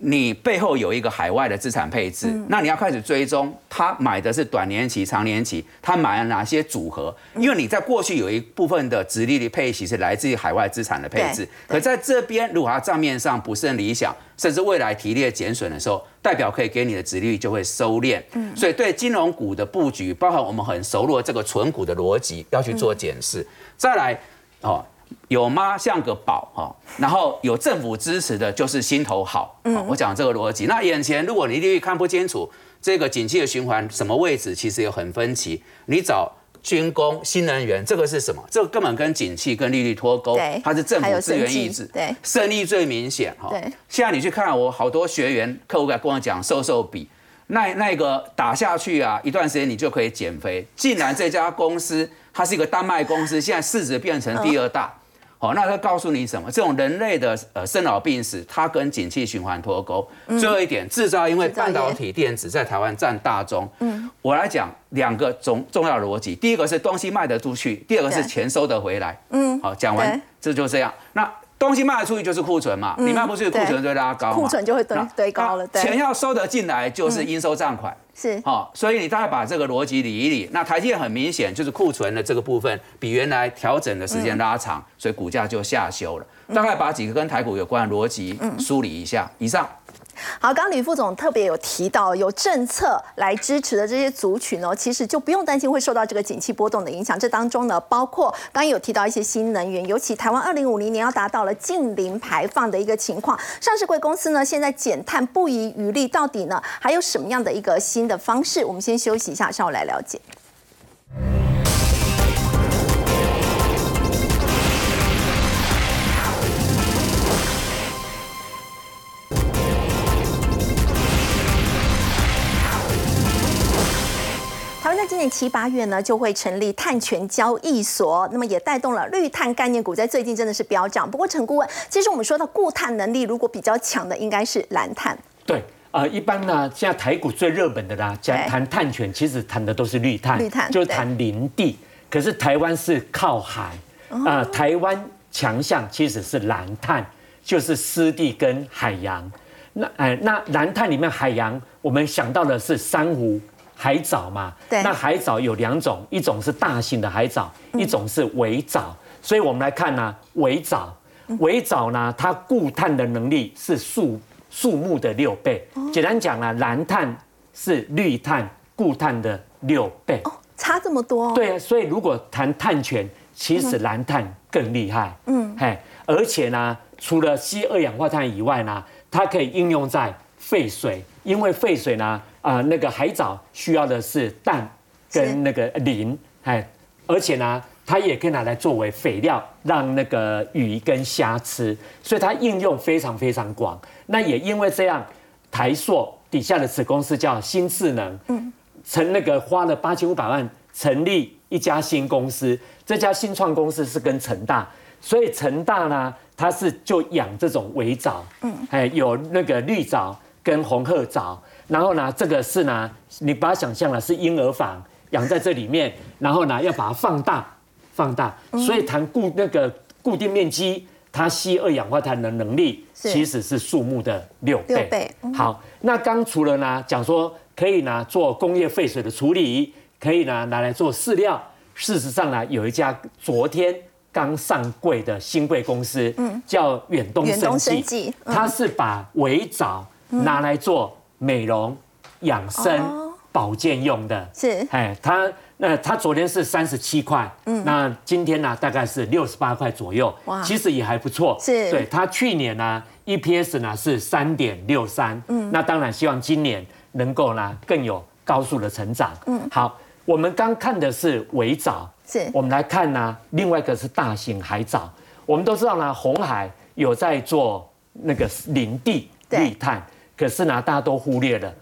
你背后有一个海外的资产配置，那你要开始追踪他买的是短年期、长年期，他买了哪些组合？因为你在过去有一部分的直利率配息是来自于海外资产的配置，可在这边如果它账面上不是很理想，甚至未来提列减损的时候，代表可以给你的直利率就会收敛。嗯，所以对金融股的布局，包含我们很熟络这个纯股的逻辑，要去做检视。再来，哦。有妈像个宝哈，然后有政府支持的，就是心头好。嗯，我讲这个逻辑。那眼前如果你利率看不清楚，这个景气的循环什么位置，其实有很分歧。你找军工、新能源，这个是什么？这个根本跟景气跟利率脱钩。它是政府资源意志。对，胜利最明显哈。对，现在你去看我好多学员客户在跟我讲瘦瘦比，那那个打下去啊，一段时间你就可以减肥。竟然这家公司它是一个丹麦公司，现在市值变成第二大。哦，那他告诉你什么？这种人类的呃生老病死，它跟景气循环脱钩。最后一点，制造，因为半导体电子在台湾占大宗。嗯，我来讲两个重重要逻辑。第一个是东西卖得出去，第二个是钱收得回来。嗯，好，讲完这就这样。那东西卖得出去就是库存嘛，你卖不出去，库存就拉高库存就会堆堆高了。钱要收得进来，就是应收账款。是，好，所以你大概把这个逻辑理一理。那台积电很明显就是库存的这个部分比原来调整的时间拉长，所以股价就下修了。大概把几个跟台股有关的逻辑梳理一下。以上。好，刚刚吕副总特别有提到，有政策来支持的这些族群哦，其实就不用担心会受到这个景气波动的影响。这当中呢，包括刚刚有提到一些新能源，尤其台湾二零五零年要达到了近零排放的一个情况，上市贵公司呢现在减碳不遗余力，到底呢还有什么样的一个新的方式？我们先休息一下，稍后来了解。七八月呢，就会成立碳权交易所，那么也带动了绿碳概念股在最近真的是飙涨。不过陈顾问，其实我们说到固碳能力，如果比较强的应该是蓝碳。对，呃，一般呢，现在台股最热门的啦，讲谈碳权，其实谈的都是绿碳，绿碳就是谈林地。可是台湾是靠海，啊，台湾强项其实是蓝碳，就是湿地跟海洋。那哎，那蓝碳里面海洋，我们想到的是珊瑚。海藻嘛，那海藻有两种，一种是大型的海藻，一种是微藻。所以我们来看呢，微藻，微藻呢，它固碳的能力是树树木的六倍。简单讲呢，蓝碳是绿碳固碳的六倍。哦，差这么多？对啊，所以如果谈碳权，其实蓝碳更厉害。嗯，嘿，而且呢，除了吸二氧化碳以外呢，它可以应用在废水，因为废水呢。啊，那个海藻需要的是氮跟那个磷，哎，而且呢，它也可以拿来作为肥料，让那个鱼跟虾吃，所以它应用非常非常广。那也因为这样，台塑底下的子公司叫新智能，嗯，成那个花了八千五百万成立一家新公司，这家新创公司是跟成大，所以成大呢，它是就养这种围藻，嗯，哎，有那个绿藻跟红褐藻。然后呢，这个是呢，你把它想象了是婴儿房养在这里面，然后呢要把它放大，放大，所以谈固那个固定面积，它吸二氧化碳的能力其实是树木的六倍。好，那刚除了呢讲说可以呢做工业废水的处理，可以呢拿来做饲料。事实上呢，有一家昨天刚上柜的新贵公司，嗯，叫远东生技，它是把围藻拿来做。美容、养生、保健用的，是。哎，它那它昨天是三十七块，嗯，那今天呢大概是六十八块左右，哇。其实也还不错。是。对它去年呢 EPS 呢是三点六三，嗯，那当然希望今年能够呢更有高速的成长。嗯，好，我们刚看的是微藻，是。我们来看呢，另外一个是大型海藻。我们都知道呢，红海有在做那个林地对。绿碳，可是呢，大家都忽略了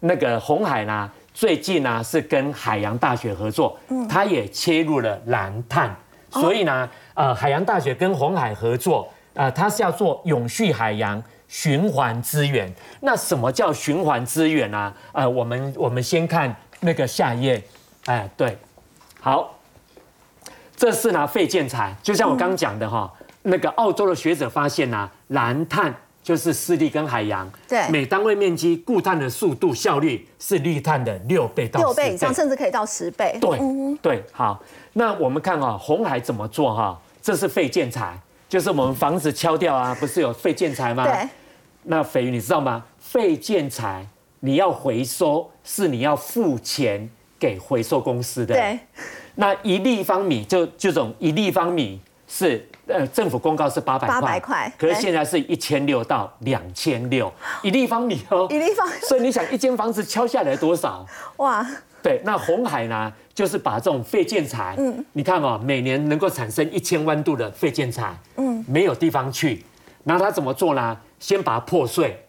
那个红海呢，最近呢是跟海洋大学合作，它也切入了蓝碳，所以呢，呃，海洋大学跟红海合作，呃，它是要做永续海洋。循环资源，那什么叫循环资源呢、呃，我们我们先看那个下一页，哎，对，好，这是呢废建材，就像我刚讲的哈，那个澳洲的学者发现呢，蓝碳就是湿地跟海洋，对每单位面积固碳的速度效率是绿碳的六倍到10六倍以上，甚至可以到十倍。对对，好，那我们看啊，红海怎么做哈？这是废建材，就是我们房子敲掉啊，不是有废建材吗？对。那斐鱼你知道吗？废建材你要回收，是你要付钱给回收公司的。对。那一立方米就这种一立方米是呃政府公告是八百块，800块可是现在是一千六到两千六一立方米哦，一立方 所以你想一间房子敲下来多少？哇，对，那红海呢，就是把这种废建材，嗯，你看哦，每年能够产生一千万度的废建材，嗯，没有地方去，然后他怎么做呢？先把它破碎，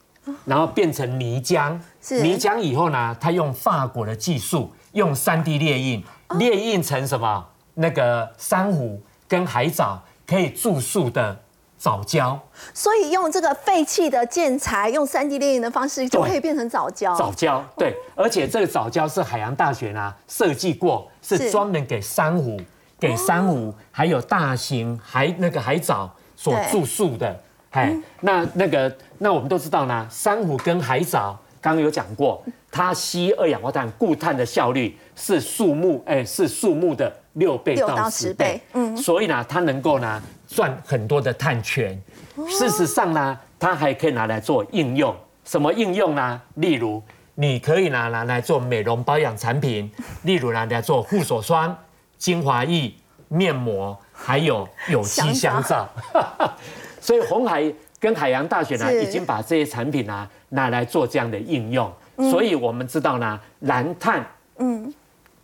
然后变成泥浆，是。泥浆以后呢，他用法国的技术，用三 D 列印，列印成什么？那个珊瑚跟海藻可以住宿的藻礁。所以用这个废弃的建材，用三 D 列印的方式，就可以变成藻礁。藻礁，对，而且这个藻礁是海洋大学呢设计过，是是。专门给珊瑚、给珊瑚还有大型海那个海藻所住宿的。哎，那那个那我们都知道呢，珊瑚跟海藻刚刚有讲过，它吸二氧化碳固碳的效率是树木，哎，是树木的六倍到到十倍。嗯所以呢，它能够呢赚很多的碳权。哦事实上呢，它还可以拿来做应用。什么应用呢？例如，你可以拿拿来做美容保养产品，例如拿来做护手霜、精华液、面膜，还有有机香皂。所以红海跟海洋大学呢，已经把这些产品呢拿来做这样的应用。嗯所以我们知道呢，蓝碳嗯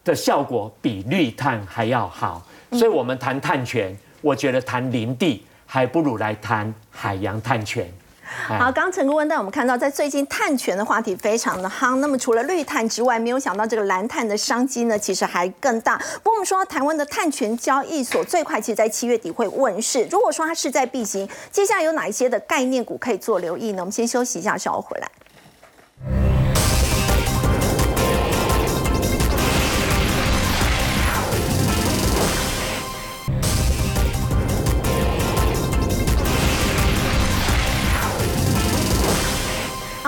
的效果比绿碳还要好。嗯所以我们谈碳权，我觉得谈林地还不如来谈海洋碳权。哎好，刚刚陈顾问带我们看到，在最近碳权的话题非常的夯。那么除了绿碳之外，没有想到这个蓝碳的商机呢，其实还更大。不过我们说台湾的碳权交易所最快其实在七月底会问世。如果说它势在必行，接下来有哪一些的概念股可以做留意呢？我们先休息一下，稍后回来。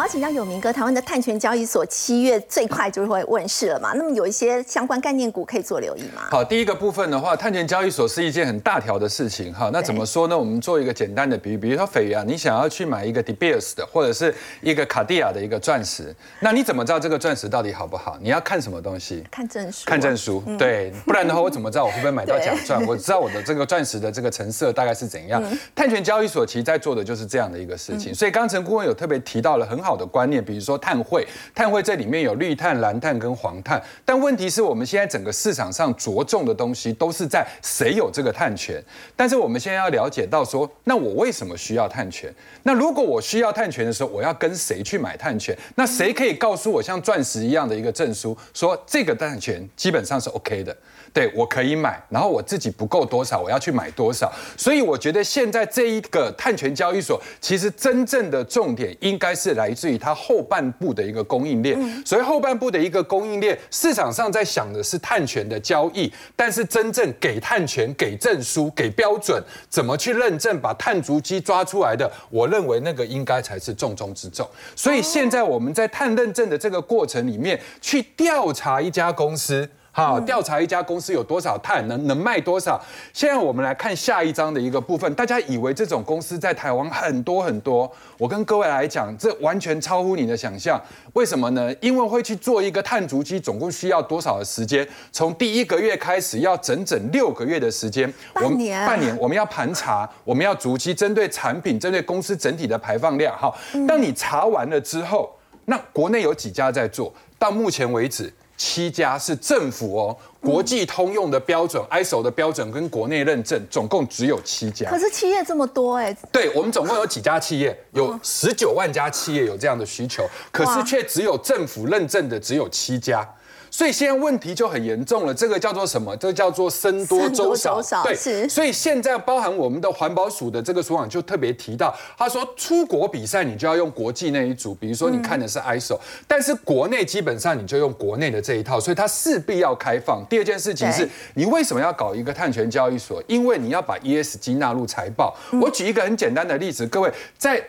好，请教有明哥，台湾的碳权交易所七月最快就会问世了嘛？那么有一些相关概念股可以做留意吗？好，第一个部分的话，碳权交易所是一件很大条的事情哈。那怎么说呢？我们做一个简单的比喻，比如说斐啊，你想要去买一个 De Beers 的，或者是一个卡地亚的一个钻石，那你怎么知道这个钻石到底好不好？你要看什么东西？看证书，看证书，对，不然的话，我怎么知道我会不会买到假钻？我知道我的这个钻石的这个成色大概是怎样。碳权交易所其实在做的就是这样的一个事情。所以刚刚陈顾问有特别提到了很好的观念，比如说碳汇，碳汇这里面有绿碳、蓝碳跟黄碳，但问题是我们现在整个市场上着重的东西都是在谁有这个碳权，但是我们现在要了解到说，那我为什么需要碳权？那如果我需要碳权的时候，我要跟谁去买碳权？那谁可以告诉我像钻石一样的一个证书，说这个碳权基本上是 OK 的？对我可以买，然后我自己不够多少，我要去买多少。所以我觉得现在这一个碳权交易所，其实真正的重点应该是来自于它后半部的一个供应链。所以后半部的一个供应链，市场上在想的是碳权的交易，但是真正给碳权、给证书、给标准，怎么去认证，把碳足迹抓出来的，我认为那个应该才是重中之重。所以现在我们在碳认证的这个过程里面，去调查一家公司。好，调查一家公司有多少碳，能能卖多少。现在我们来看下一章的一个部分，大家以为这种公司在台湾很多很多，我跟各位来讲，这完全超乎你的想象。为什么呢？因为会去做一个碳足迹，总共需要多少的时间？从第一个月开始，要整整六个月的时间。半年半年，我们要盘查，我们要足迹，针对产品，针对公司整体的排放量。好，当你查完了之后，那国内有几家在做？到目前为止。七家是政府哦，国际通用的标准、ISO 的标准跟国内认证，总共只有七家。可是企业这么多哎，对我们总共有几家企业？有十九万家企业有这样的需求，可是却只有政府认证的只有七家。所以现在问题就很严重了，这个叫做什么？这个叫做僧多粥少。对，所以现在包含我们的环保署的这个署长就特别提到，他说出国比赛你就要用国际那一组，比如说你看的是 ISO，但是国内基本上你就用国内的这一套，所以它势必要开放。第二件事情是你为什么要搞一个碳权交易所？因为你要把 ESG 纳入财报。我举一个很简单的例子，各位在。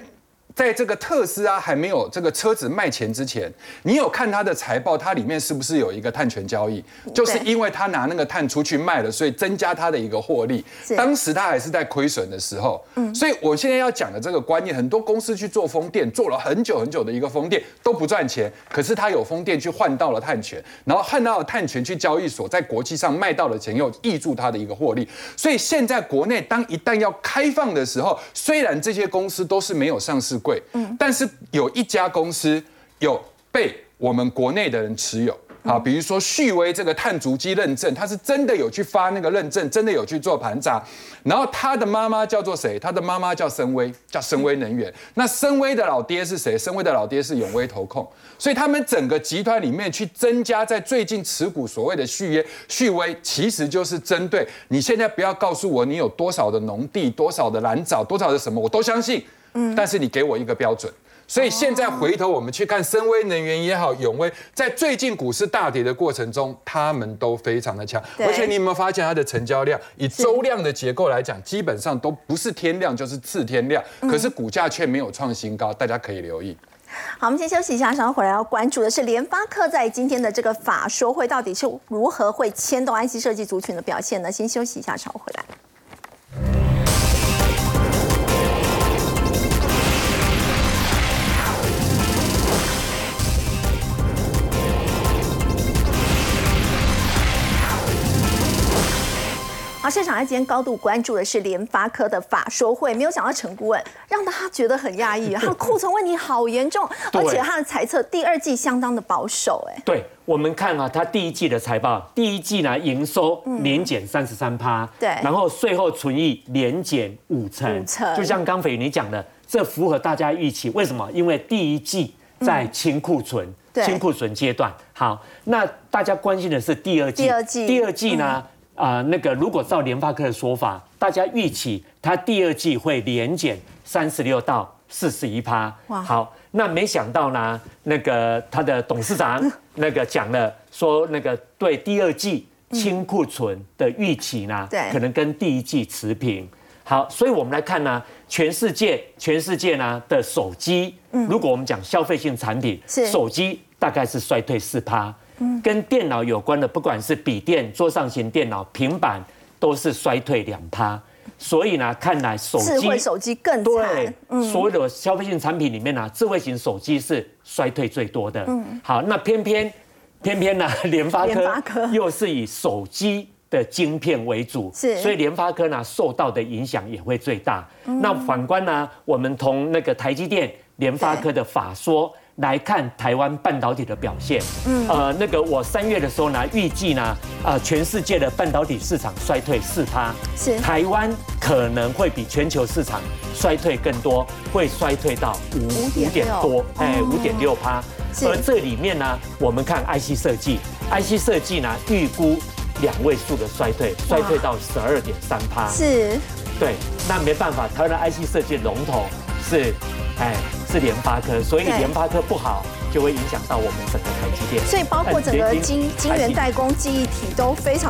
在这个特斯拉还没有这个车子卖钱之前，你有看它的财报，它里面是不是有一个碳权交易？就是因为他拿那个碳出去卖了，所以增加它的一个获利。当时它还是在亏损的时候。嗯，所以我现在要讲的这个观念，很多公司去做风电，做了很久很久的一个风电都不赚钱，可是它有风电去换到了碳权，然后换到了碳权去交易所，在国际上卖到了钱，又挹注它的一个获利。所以现在国内当一旦要开放的时候，虽然这些公司都是没有上市。贵，嗯，但是有一家公司有被我们国内的人持有，好，比如说旭威这个碳足迹认证，他是真的有去发那个认证，真的有去做盘查，然后他的妈妈叫做谁？他的妈妈叫深威，叫深威能源。那深威的老爹是谁？深威的老爹是永威投控，所以他们整个集团里面去增加在最近持股所谓的续约旭威，其实就是针对你现在不要告诉我你有多少的农地、多少的蓝藻、多少的什么，我都相信。但是你给我一个标准，所以现在回头我们去看深威能源也好，永威在最近股市大跌的过程中，他们都非常的强，而且你有没有发现它的成交量，以周量的结构来讲，基本上都不是天量就是次天量，可是股价却没有创新高，大家可以留意。好，我们先休息一下，稍后回来要关注的是联发科在今天的这个法说会到底是如何会牵动 IC 设计族群的表现呢？先休息一下，稍后回来。市场在今天高度关注的是联发科的法说会，没有想到陈顾问让大家觉得很压抑，他的库存问题好严重，而且他的猜测第二季相当的保守。哎，对我们看啊，他第一季的财报，第一季呢营收年减三十三趴，对，然后税后存益年减五成，就像刚斐你讲的，这符合大家预期。为什么？因为第一季在清库存，清库存阶段。好，那大家关心的是第二季，第二季，第二季呢？啊，那个如果照联发科的说法，大家预期它第二季会连减三十六到四十一趴。哇，好，那没想到呢，那个他的董事长 那个讲了，说那个对第二季清库存的预期呢，对，可能跟第一季持平。好，所以我们来看呢，全世界全世界呢的手机，如果我们讲消费性产品，手机大概是衰退四趴。跟电脑有关的，不管是笔电、桌上型电脑、平板，都是衰退两趴。所以呢，看来手机智慧手机更惨。所有的消费性产品里面呢，智慧型手机是衰退最多的。嗯，好，那偏偏偏偏呢，联发科又是以手机的晶片为主，是，所以联发科呢受到的影响也会最大。那反观呢，我们同那个台积电、联发科的法说。来看台湾半导体的表现，嗯，呃，那个我三月的时候呢，预计呢，啊，全世界的半导体市场衰退四趴，是。台湾可能会比全球市场衰退更多，会衰退到五五点多，哎，五点六趴。而这里面呢，我们看 IC 设计，IC 设计呢，预估两位数的衰退，衰退到十二点三趴，是，对，那没办法，台湾的 IC 设计龙头是。哎，是联发科，所以联发科不好，就会影响到我们整个台积电。所以包括整个晶晶圆代工、记忆体都非常。